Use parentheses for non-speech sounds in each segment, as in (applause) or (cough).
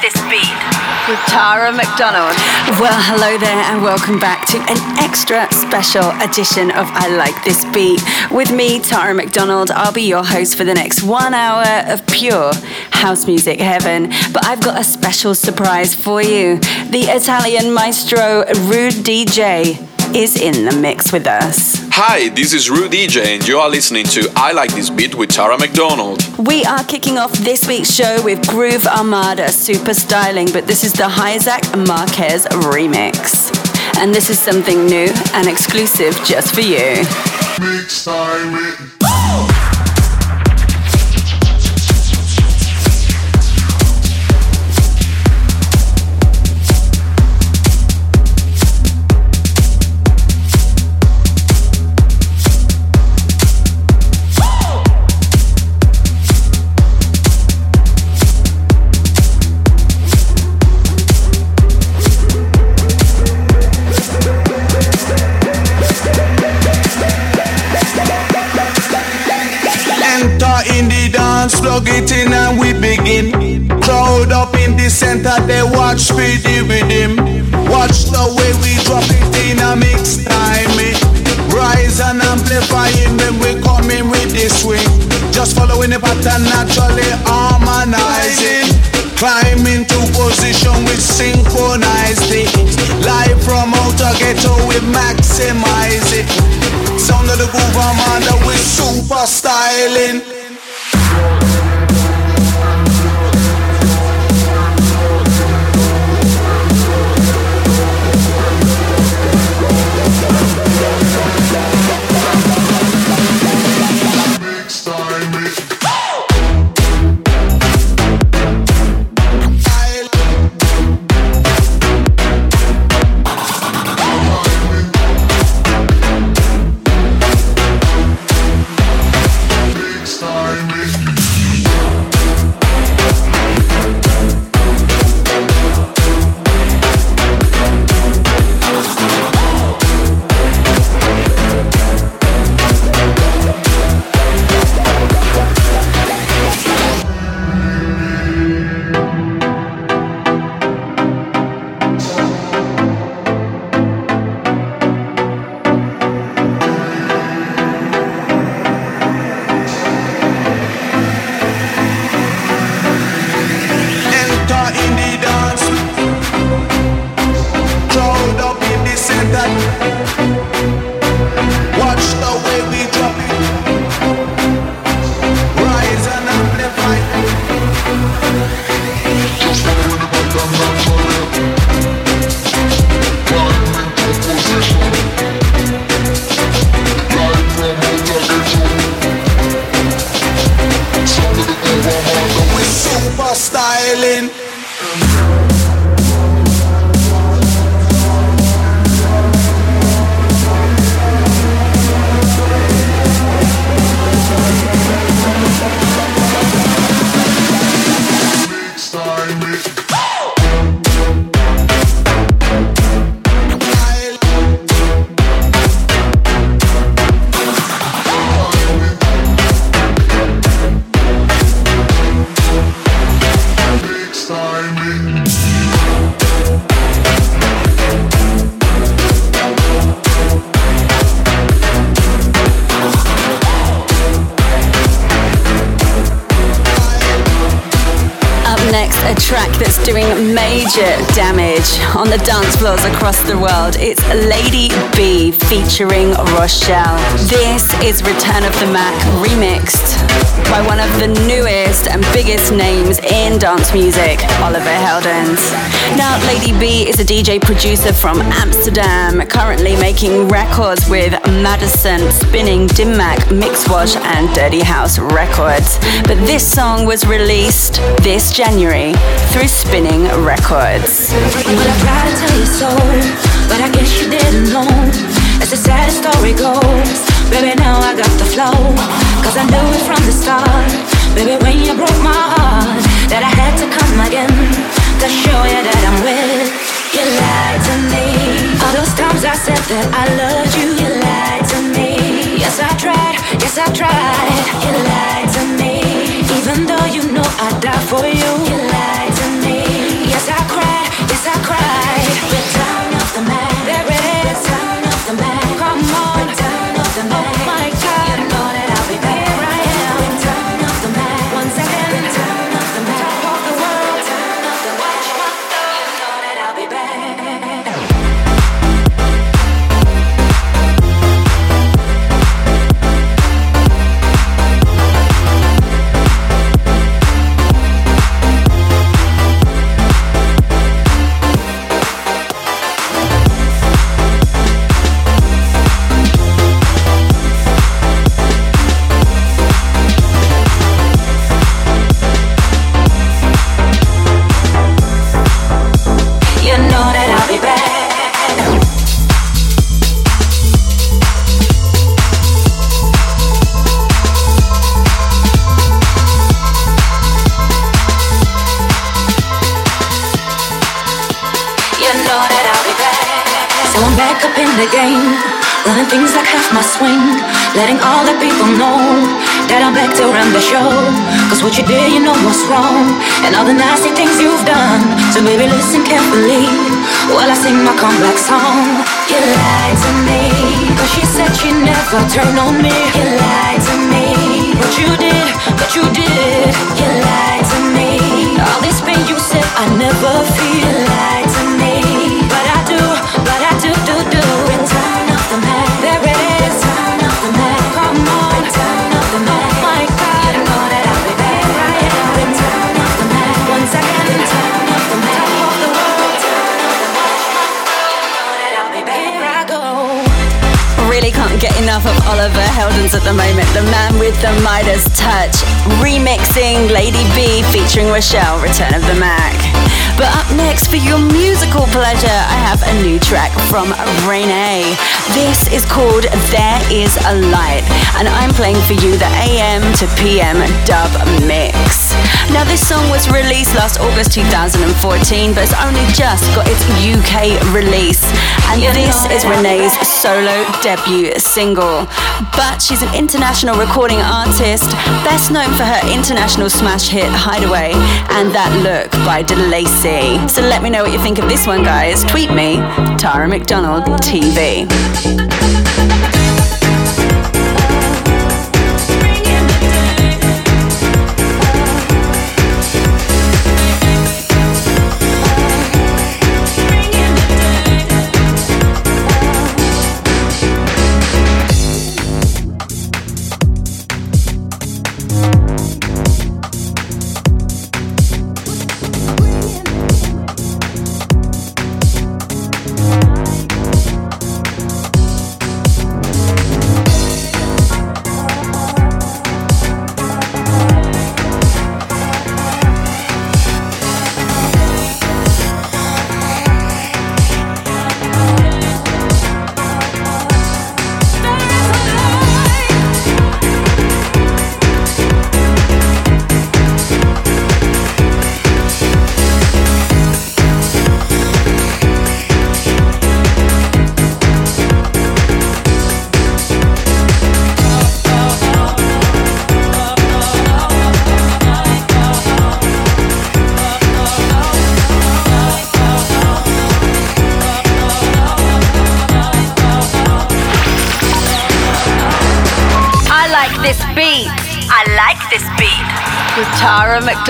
I like this beat. With Tara McDonald. Well, hello there, and welcome back to an extra special edition of I Like This Beat. With me, Tara McDonald, I'll be your host for the next one hour of pure house music heaven. But I've got a special surprise for you. The Italian maestro Rude DJ is in the mix with us. Hi, this is Rude DJ, and you are listening to I Like This Beat with Tara McDonald. We are kicking off this week's show with Groove Armada Super Styling, but this is the Isaac Marquez remix. And this is something new and exclusive just for you. Mix time. Plug it in and we begin. Crowd up in the center, they watch speedy with him. Watch the way we drop it in a mix time. Rise and amplifying when we coming with this swing. Just following the pattern, naturally harmonizing. Climb into position with synchronized things. Live from outer ghetto, we maximize it. Sound of the groove, I'm under with super styling. Major damage on the dance floors across the world. It's Lady Bee featuring Rochelle. This is Return of the Mac remixed by one of the newest and biggest names in dance music, Oliver Heldens. Now, Lady Bee is a DJ producer from Amsterdam, currently making records with Madison, Spinning, Dim Mak, Mixmash, and Dirty House Records. But this song was released this January through Spinning Records. Tried to tell you so, but I guess you didn't know. As the sad story goes, baby, now I got the flow. Cause I knew it from the start. Baby, when you broke my heart, that I had to come again to show you that I'm with. You lied to me. All those times I said that I loved you, you lied to me. Yes, I tried, yes, I tried. You lied to me. Even though you know I'd die for you, you lied Dub Mix. Now, this song was released last August 2014, but it's only just got its UK release. And you this is Renee's solo debut single. But she's an international recording artist, best known for her international smash hit Hideaway and That Look by DeLacy. So let me know what you think of this one, guys. Tweet me, Tara McDonald TV.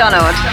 Donald.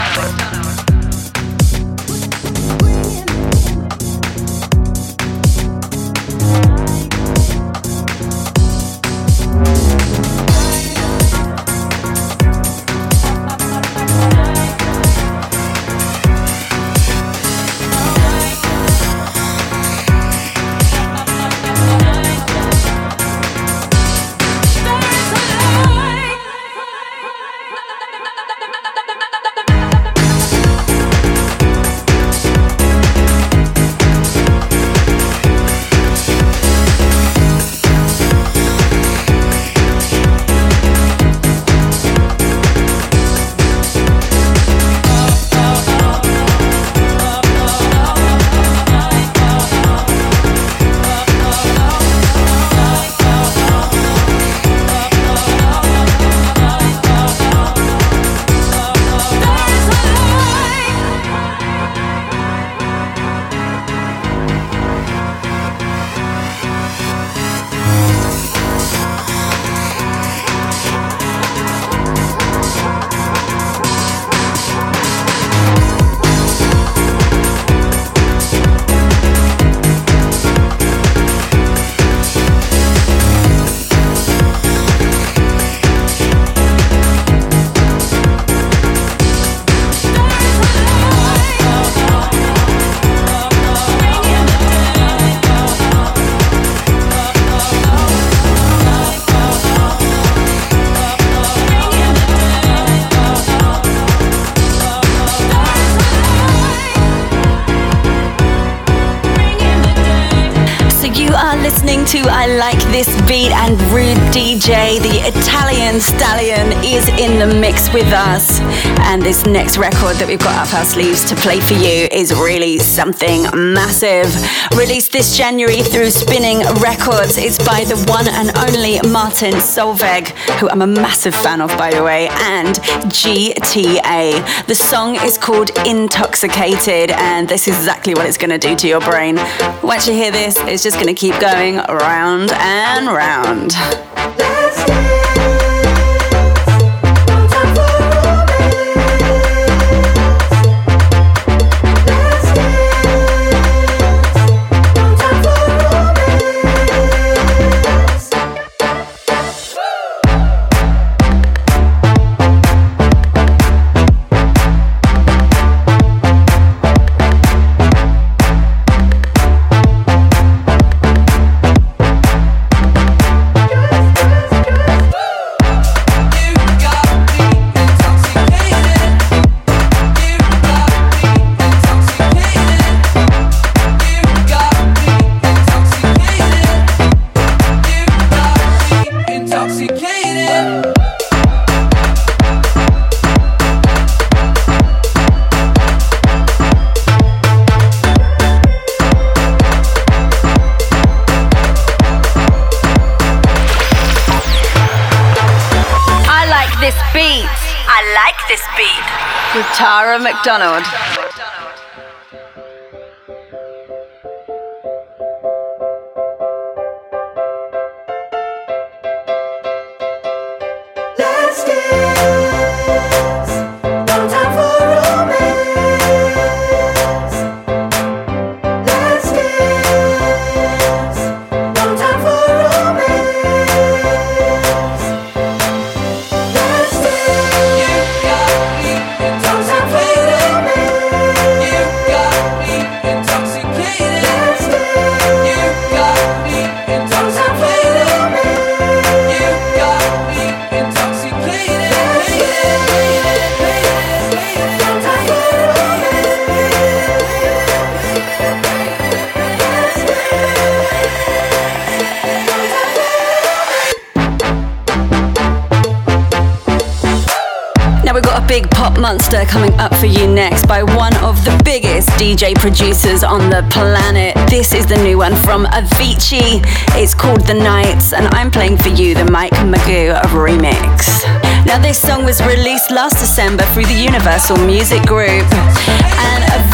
I Like This Beat and Rude DJ. The Italian stallion is in the mix with us. And this next record that we've got up our sleeves to play for you is really something massive. Released this January through Spinning Records. It's by the one and only Martin Solveig, who I'm a massive fan of, by the way, and GTA. The song is called Intoxicated, and this is exactly what it's going to do to your brain. Once you hear this, it's just going to keep going round and round. Tara McDonald. DJ producers on the planet. This is the new one from Avicii. It's called The Nights, and I'm playing for you the Mike Mago remix. Now, this song was released last December through the Universal Music Group, and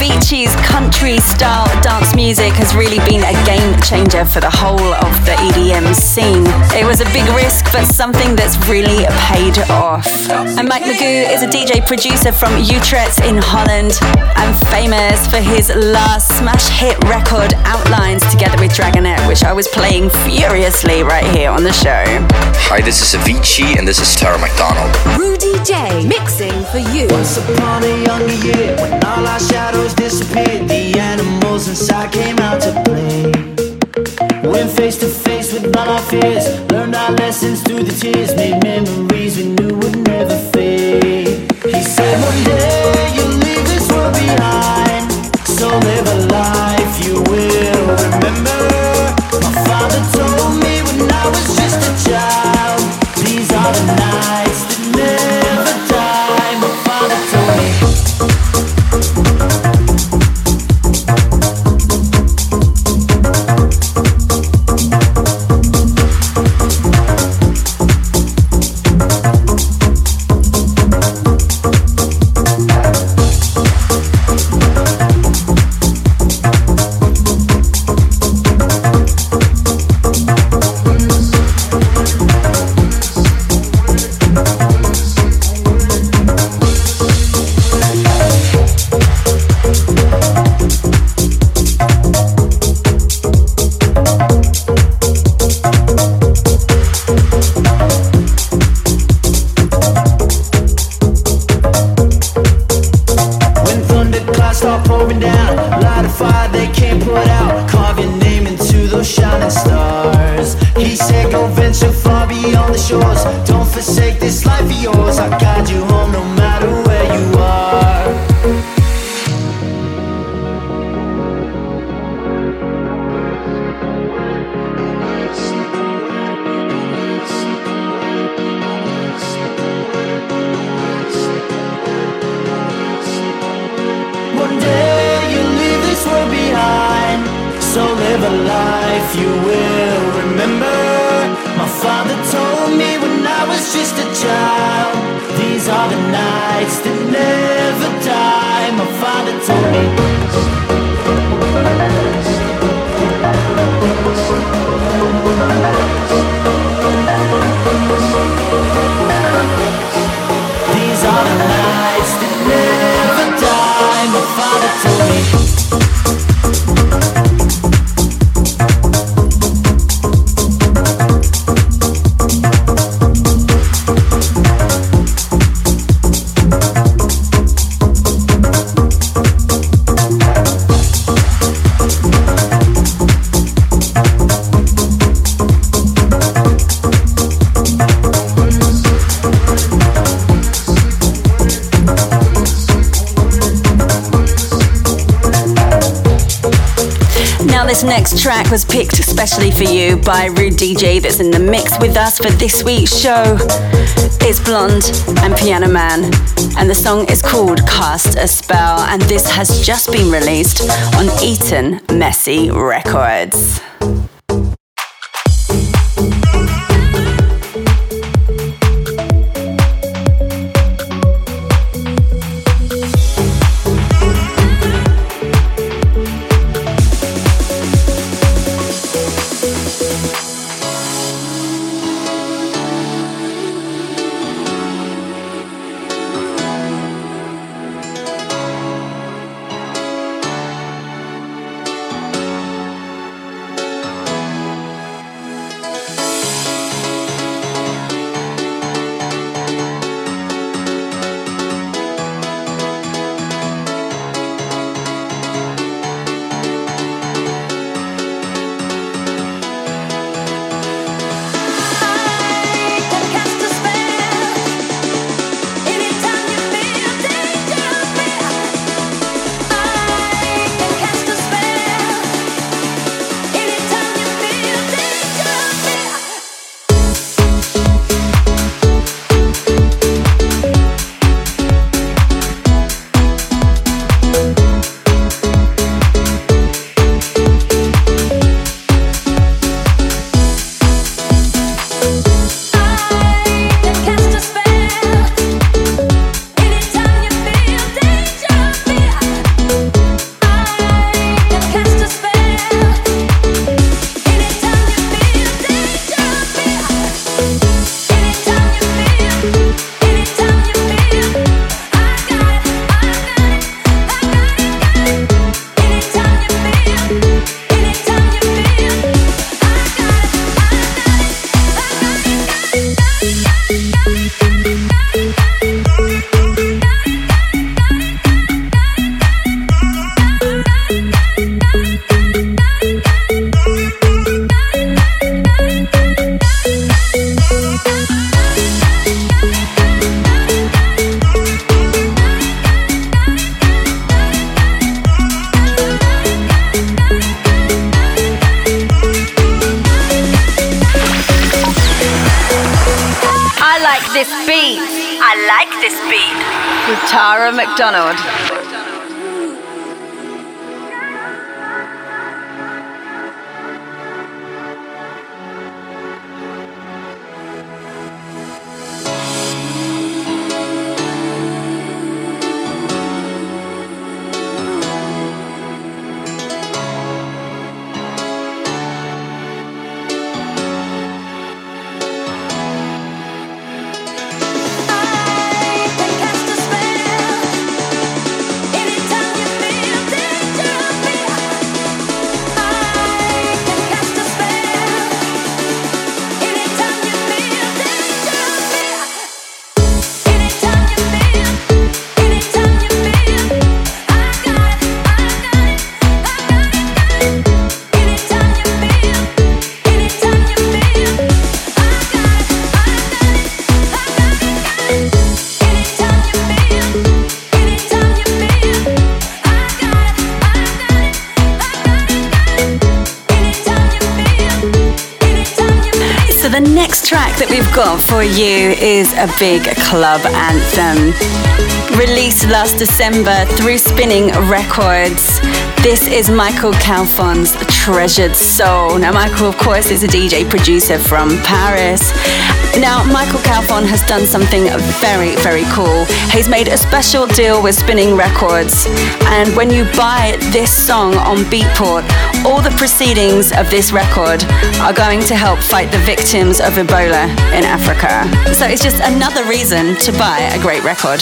Avicii's country style dance music has really been a game changer for the whole of the EDM scene. It was a big risk, but something that's really paid off. And Mike Mago is a DJ producer from Utrecht in Holland and famous for his last smash hit record Outlines together with Dragonette, which I was playing furiously right here on the show. Hi, this is Avicii and this is Tara McDonald. Rude DJ mixing for you. Once upon a younger year, when all our shadows disappeared, the animals inside came out to play. Went face to face with all our fears, learned our lessons through the tears, made memories we knew would never fade. He said one day you'll leave this world behind, was picked especially for you by Rude DJ that's in the mix with us for this week's show. It's Blonde and Piano Man, and the song is called Cast a Spell, and this has just been released on Eton Messy Records. For you is a big club anthem. Released last December through Spinning Records. This is Michael Calfan's Treasured Soul. Now, Michael, of course, is a DJ producer from Paris. Now, Michael Calfon has done something very, very cool. He's made a special deal with Spinning Records, and when you buy this song on Beatport, all the proceedings of this record are going to help fight the victims of Ebola in Africa. So it's just another reason to buy a great record.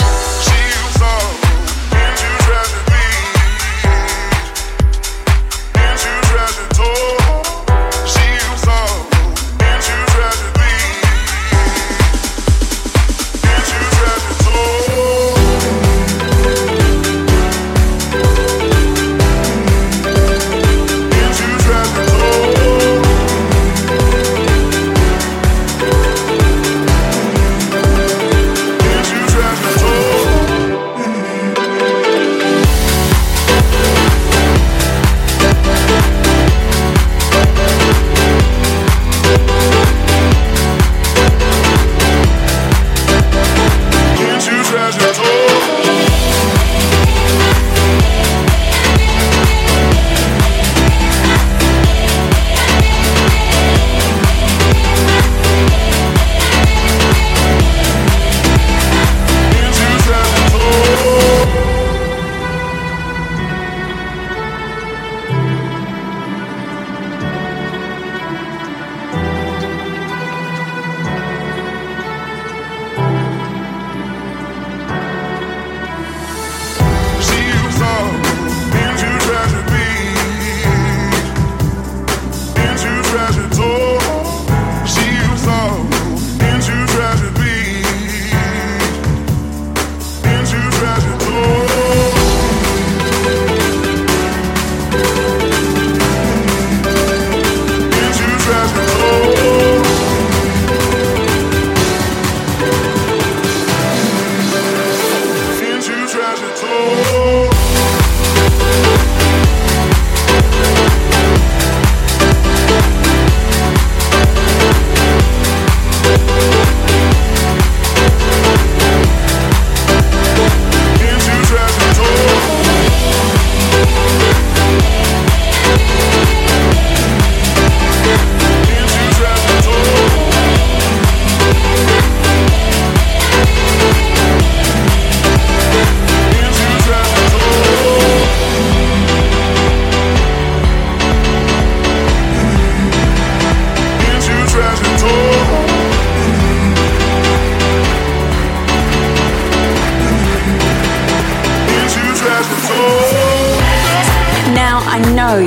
Oh,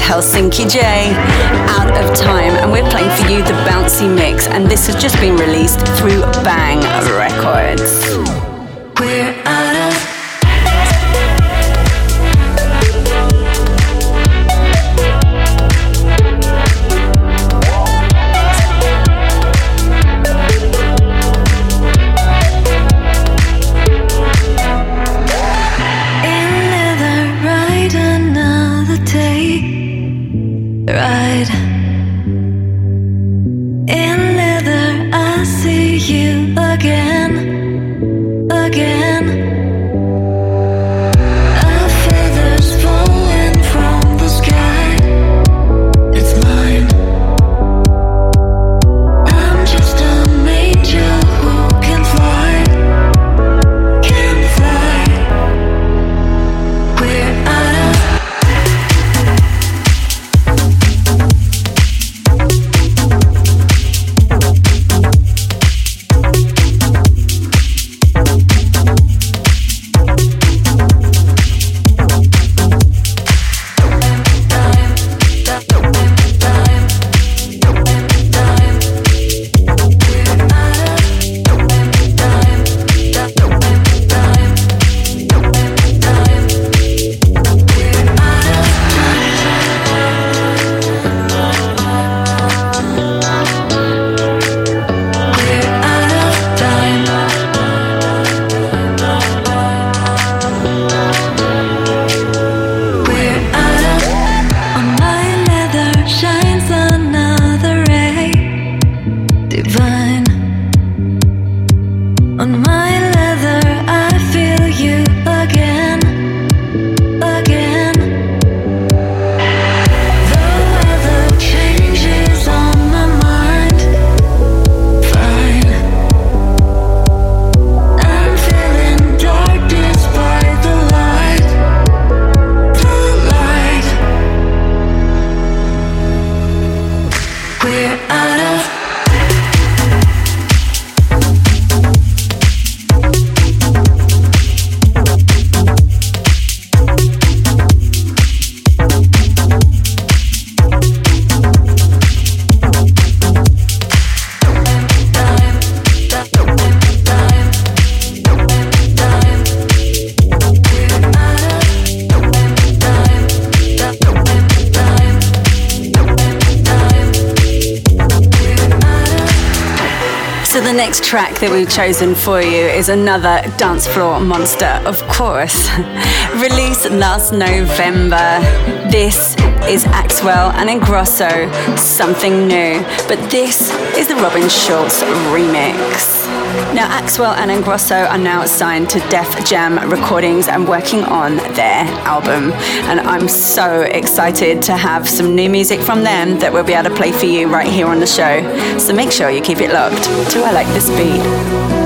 Helsinki J, Out of Time, and we're playing for you the bouncy mix, and this has just been released through Bang Records. That we've chosen for you is another dance floor monster, of course. (laughs) Released last November. This is Axwell and Ingrosso, Something New. But this is the Robin Schulz remix. Now, Axwell and Ingrosso are now signed to Def Jam Recordings and working on their album. And I'm so excited to have some new music from them that we'll be able to play for you right here on the show. So make sure you keep it locked to I Like This Beat.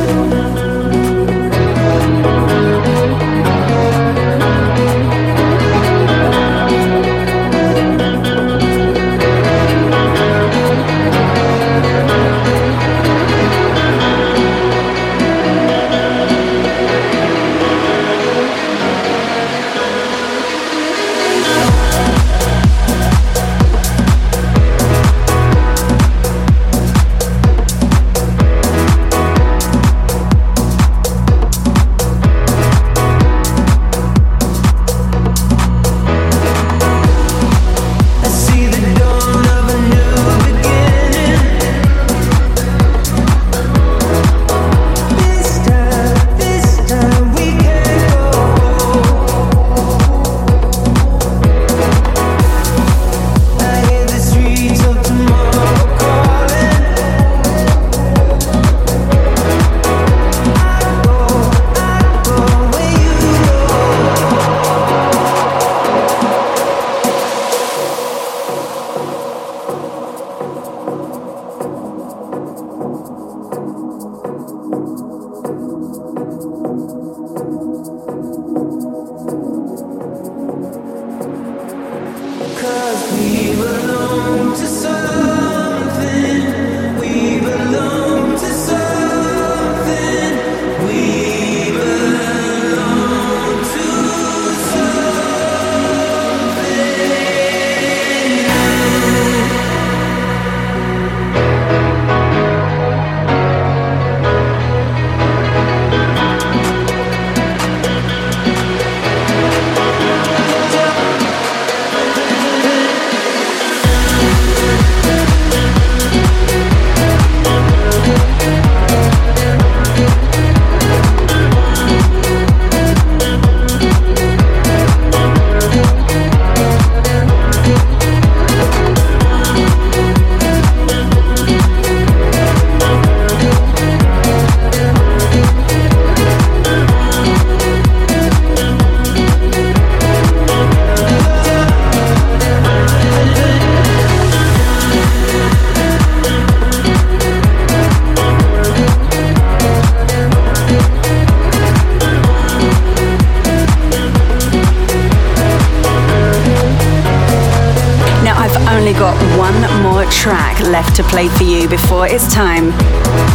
Before it's time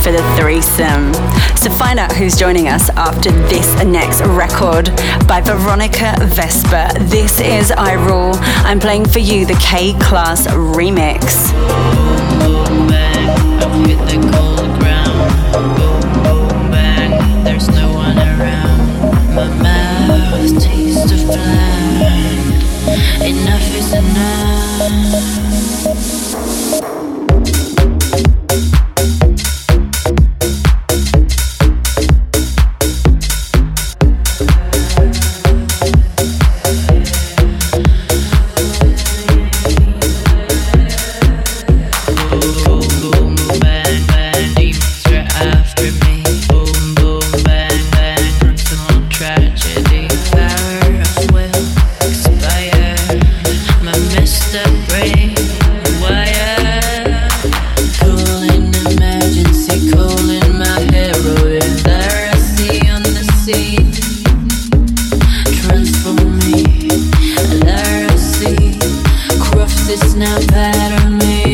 for the threesome. So find out who's joining us after this next record by Veronica Vesper. This is I Rule. I'm playing for you the K Class remix. Enough is enough. better me.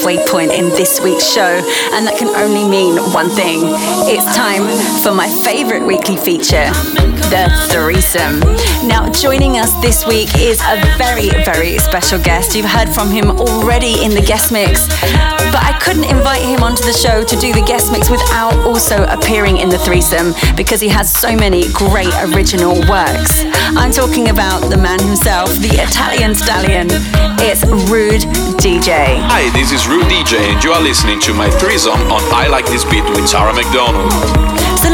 Halfway point in this week's show, and that can only mean one thing. It's time for my favorite weekly feature, the threesome. Now, joining us this week is a very, very special guest. You've heard from him already in the guest mix, but I couldn't invite him onto the show to do the guest mix without also appearing in the threesome because he has so many great original works. I'm talking about the man himself, the Italian stallion. It's Rude DJ. Hi, this is Rude DJ, and you are listening to my threesome on I Like This Beat with Tara McDonald.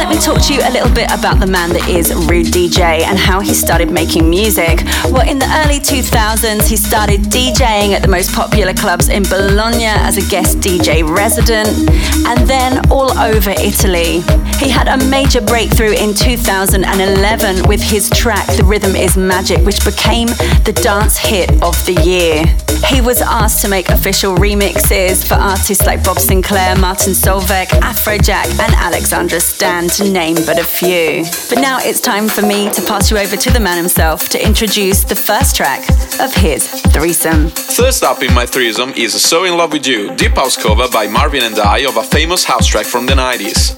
Let me talk to you a little bit about the man that is Rude DJ and how he started making music. Well, in the early 2000s, he started DJing at the most popular clubs in Bologna as a guest DJ resident, and then all over Italy. He had a major breakthrough in 2011 with his track The Rhythm Is Magic, which became the dance hit of the year. He was asked to make official remixes for artists like Bob Sinclar, Martin Solveig, Afrojack, and Alexandra Stan, to name but a few. But now it's time for me to pass you over to the man himself to introduce the first track of his threesome. First up in my threesome is So In Love With You, deep house cover by Marvin and I of a famous house track from the 90s.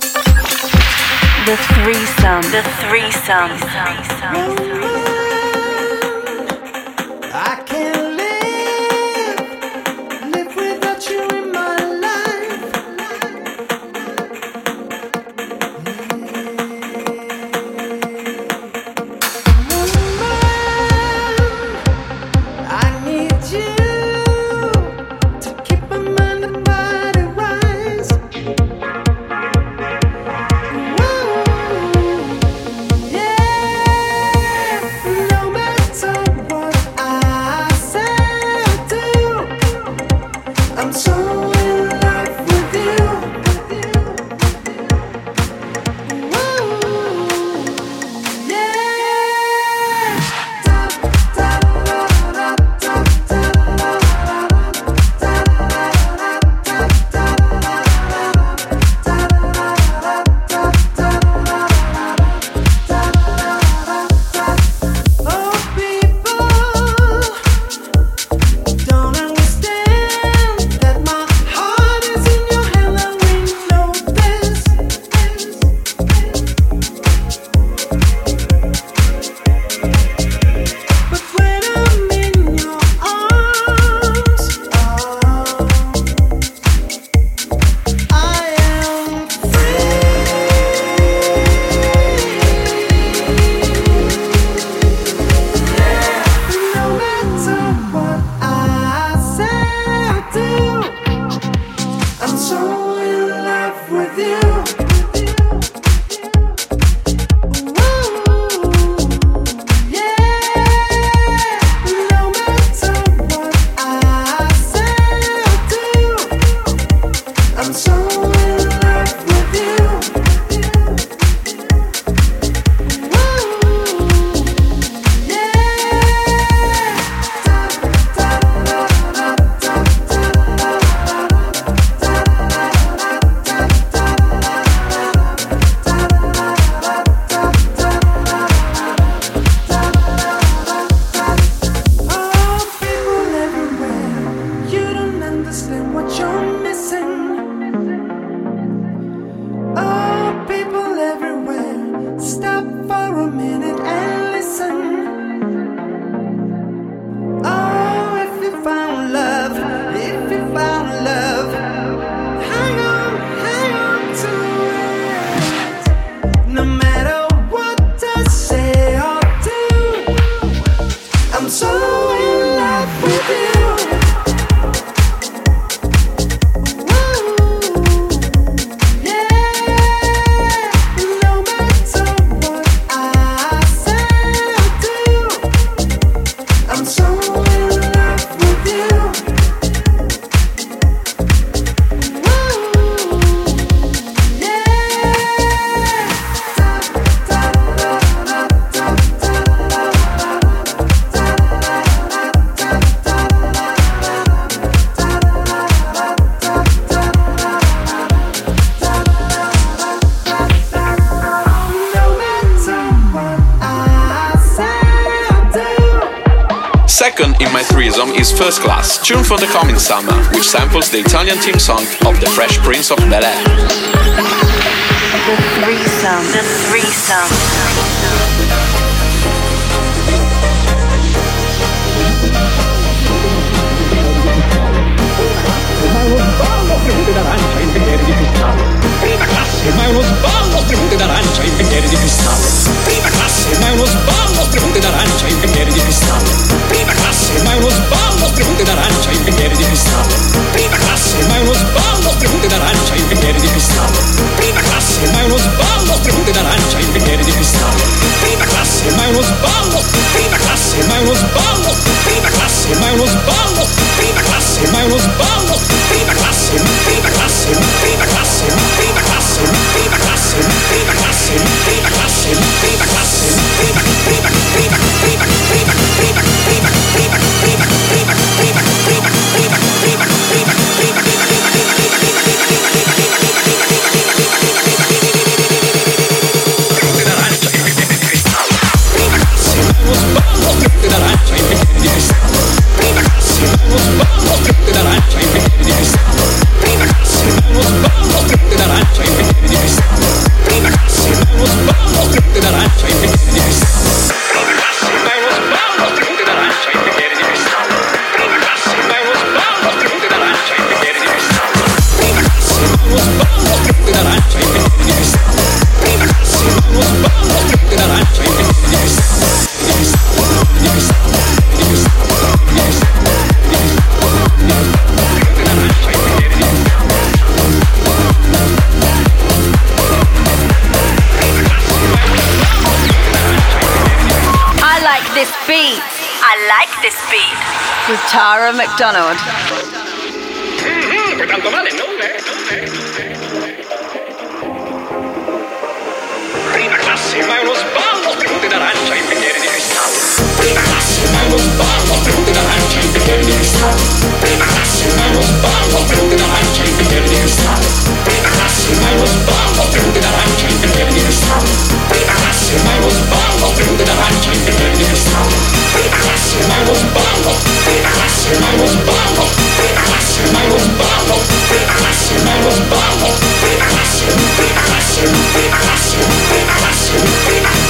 The threesome, the threesome. The threesome. Threesome is First Class, tune for the coming summer, which samples the Italian theme song of The Fresh Prince of Bel Air. The threesome, the threesome. Pregunte da Arancia, engenheiro de cristal. Prima classe, Maior Balas, pergunte da Arancia, engenheiro de cristal. Prima classe, Maior Balas, pergunte da Arancia, engenheiro de cristal. Prima classe, Maior Balas, pergunte da Arancia, engenheiro de cristal. Prima classe, Maior Balas, pergunte da Arancia, engenheiro de cristal. Prima classe, Maior Balas, pergunte da Arancia, engenheiro de cristal. Prima classe, Maior Balas, prima classe, Maior Balas, prima classe, Maior Balas, prima classe, Maior Balas, prima classe. that I this beat. I like this beat. With Tara McDonald. Tanto male, no, Prima classe, (laughs) ma è uno sballo, sprute d'arancia in bicchiere di cristallo. Prima classe, ma è uno sballo, sprute d'arancia in bicchiere di cristallo. Prima classe, ma è uno sballo, sprute d'arancia in bicchiere di cristallo. Prima classe, ma è uno sballo, sprute d'arancia in bicchiere di cristallo. Prima classe, classroom I was born up into the ranking the dangerous the classroom I was born up In was born up In was born up In was born up In the classroom In the classroom In the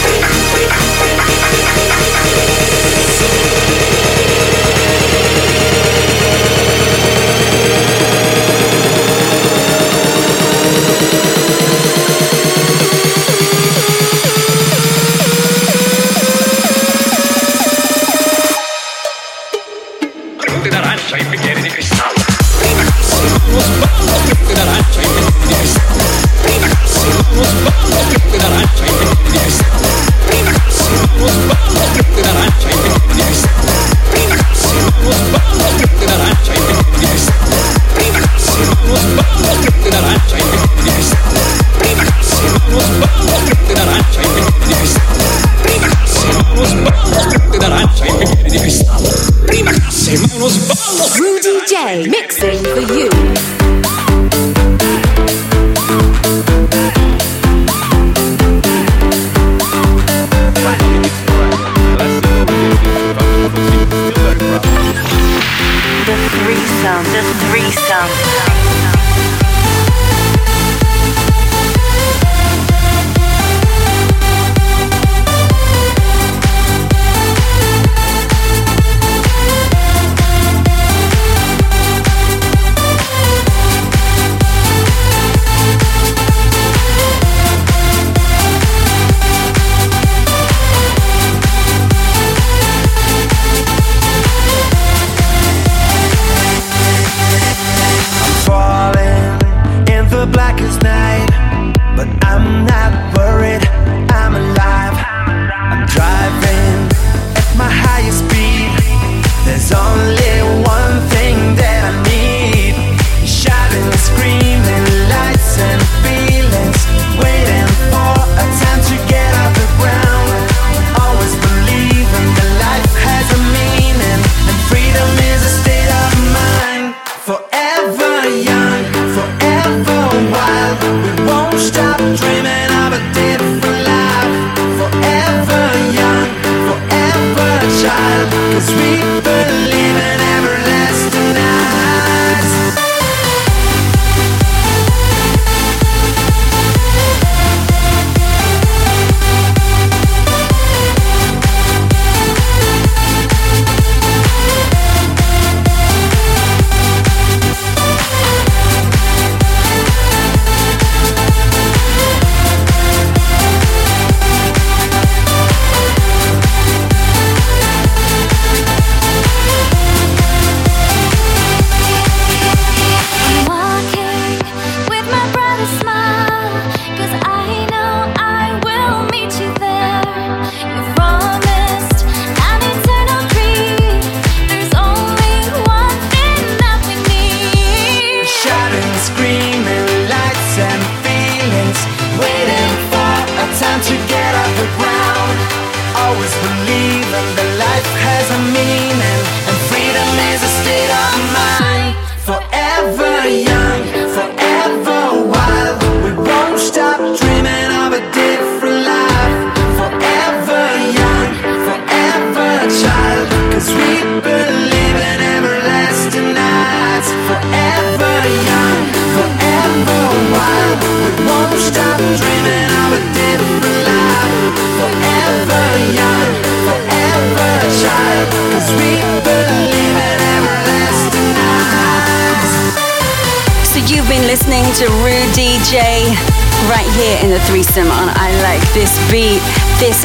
threesome, the threesome.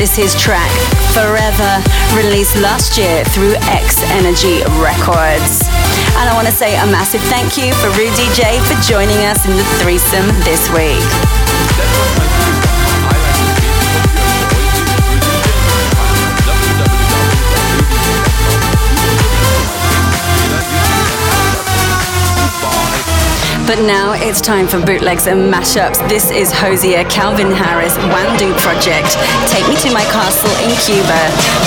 Is his track, Forever, released last year through X Energy Records. And I want to say a massive thank you for Rude DJ for joining us in the threesome this week. But now it's time for bootlegs and mashups. This is Hozier, Calvin Harris, Wandu Project. Take me to my castle in Cuba.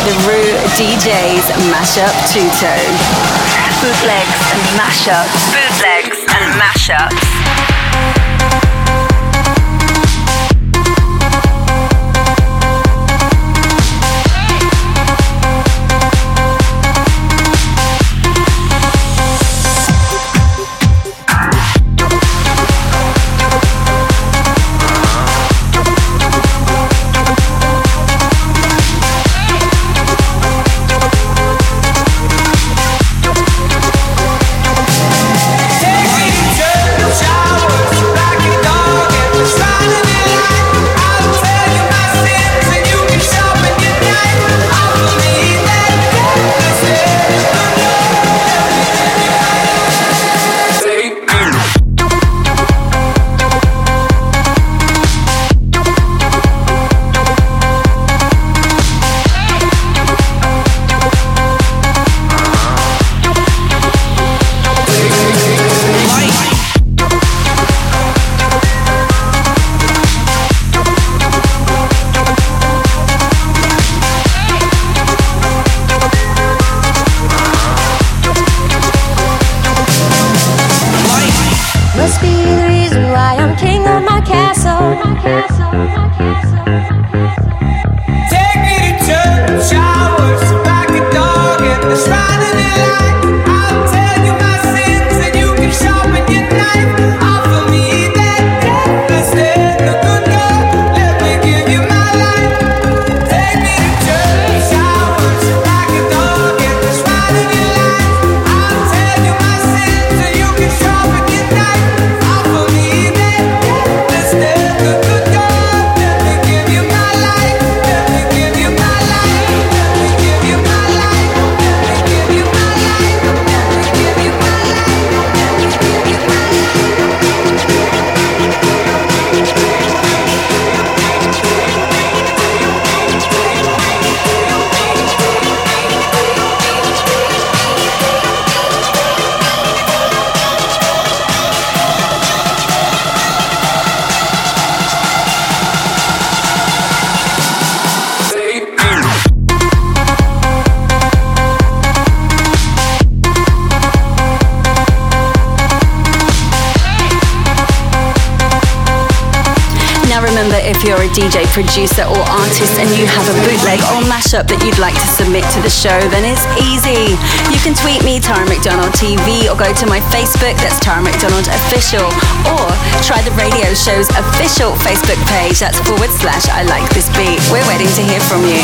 The Rude DJs Mashup Tuto. Bootlegs and mashups. Bootlegs and mashups. DJ, producer, or artist and you have a bootleg or mashup that you'd like to submit to the show, then it's easy. You can tweet me, Tara McDonald TV, or go to my Facebook, that's Tara McDonald Official, or try the radio show's official Facebook page, that's forward slash I like this beat. We're waiting to hear from you.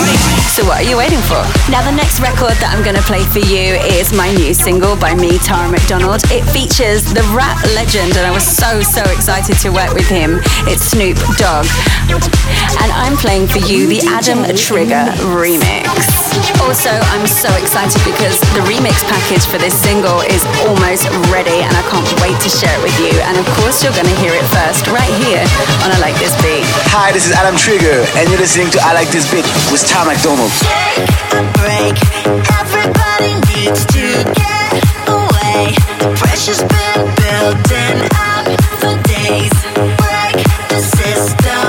So what are you waiting for? Now the next record that I'm going to play for you is my new single by me, Tara McDonald. It features the rap legend, and I was so, so excited to work with him. It's Snoop Dogg. And I'm playing for you the Adam Trigger remix. Also, I'm so excited because the remix package for this single is almost ready and I can't wait to share it with you. And of course, you're going to hear it first right here on I Like This Beat. Hi, this is Adam Trigger, and you're listening to I Like This Beat with Tara McDonald. Take a break. Everybody needs to get away. The pressure's been building up for days. Break the system.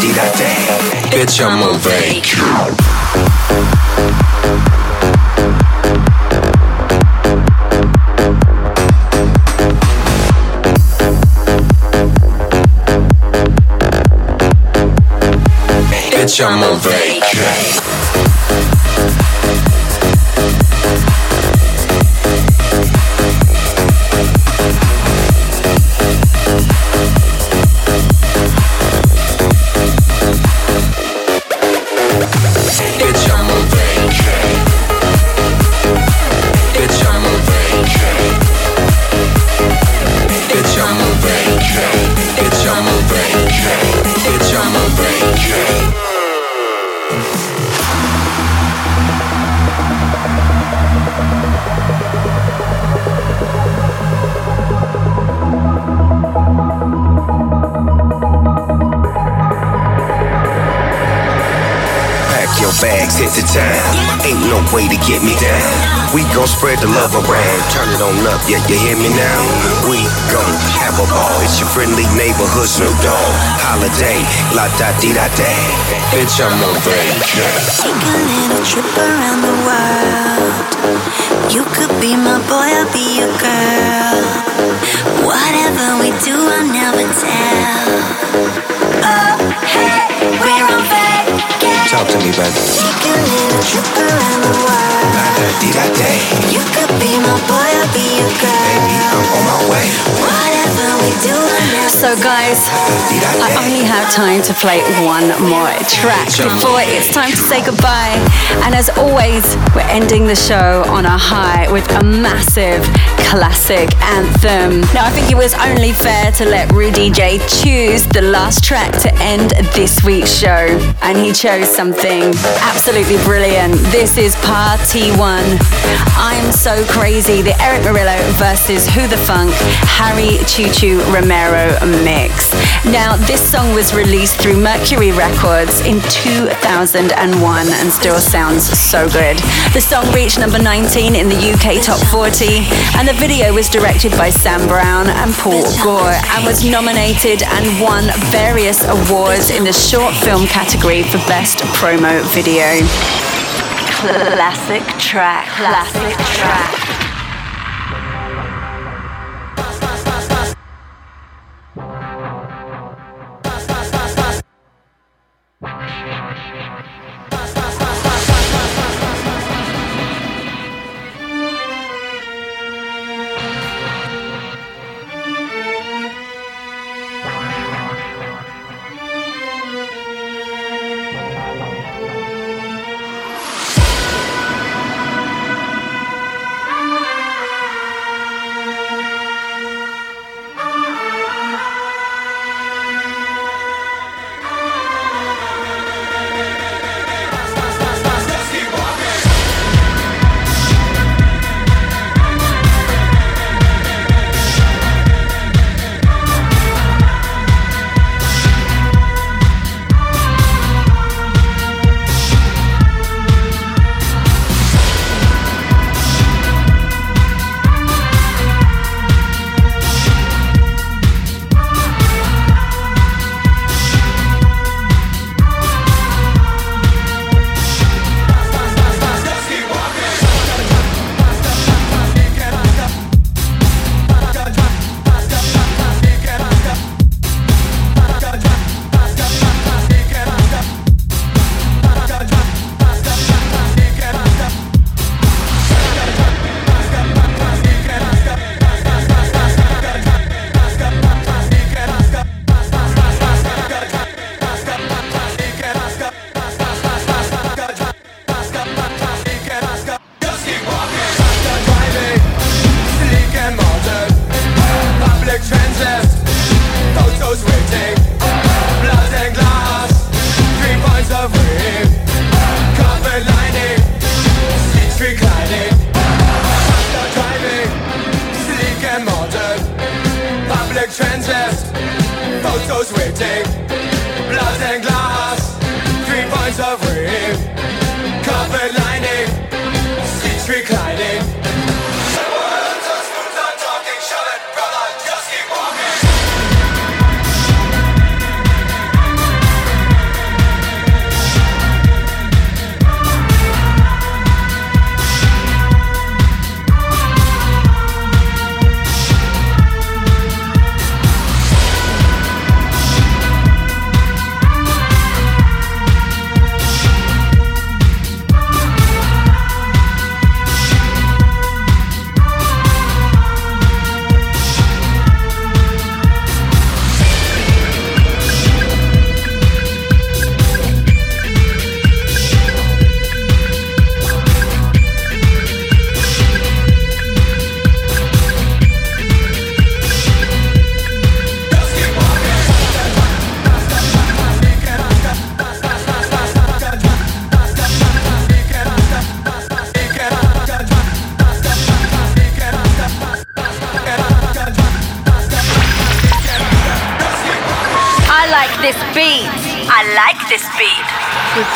Day. Bitch, I'm on. Bitch, I'm on vac. spread the love around. Turn it on up, yeah, you hear me now? We gon' have a ball. It's your friendly neighborhood Snoop Dogg. Holiday, la da di da day. Bitch, I'm on little trip around the world. You could be my boy, I'll be your girl. Whatever we do, I'll never tell. Oh, To me, baby. You could be my boy, I'll be your girl. Baby, I'm on my way. Whatever we do, So, guys, I only have time to play one more track before it's time to say goodbye. And as always, we're ending the show on a high with a massive classic anthem. Now, I think it was only fair to let Rude DJ choose the last track to end this week's show. And he chose something absolutely brilliant. This is Par-T-One. I'm So Crazy, the Erick Morillo versus Who Da Funk, Harry Choo Choo Romero mix. Now, this song was released through Mercury Records in 2001 and still sounds so good. The song reached number 19 in the UK Top 40, and the video was directed by Sam Brown and Paul Gore and was nominated and won various awards in the short film category for Best Promo Video. Classic track. Classic track.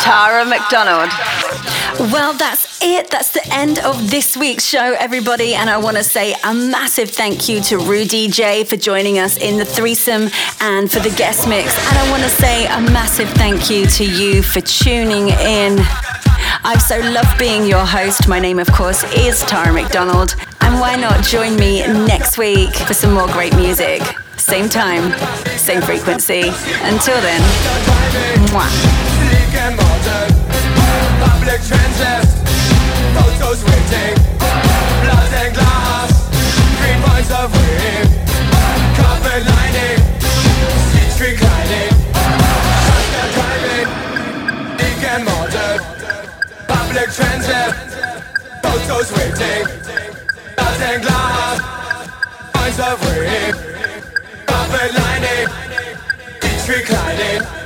Tara McDonald. Well, that's it. That's the end of this week's show, everybody. And I want to say a massive thank you to Rude DJ for joining us in the threesome and for the guest mix. And I want to say a massive thank you to you for tuning in. I've so loved being your host. My name, of course, is Tara McDonald. And why not join me next week for some more great music? Same time, same frequency. Until then, mwah public transit, photos waiting, blood and glass, green points of carpet lining, seats reclining, public transit, photos waiting, blood and glass, points of carpet lining, seats reclining.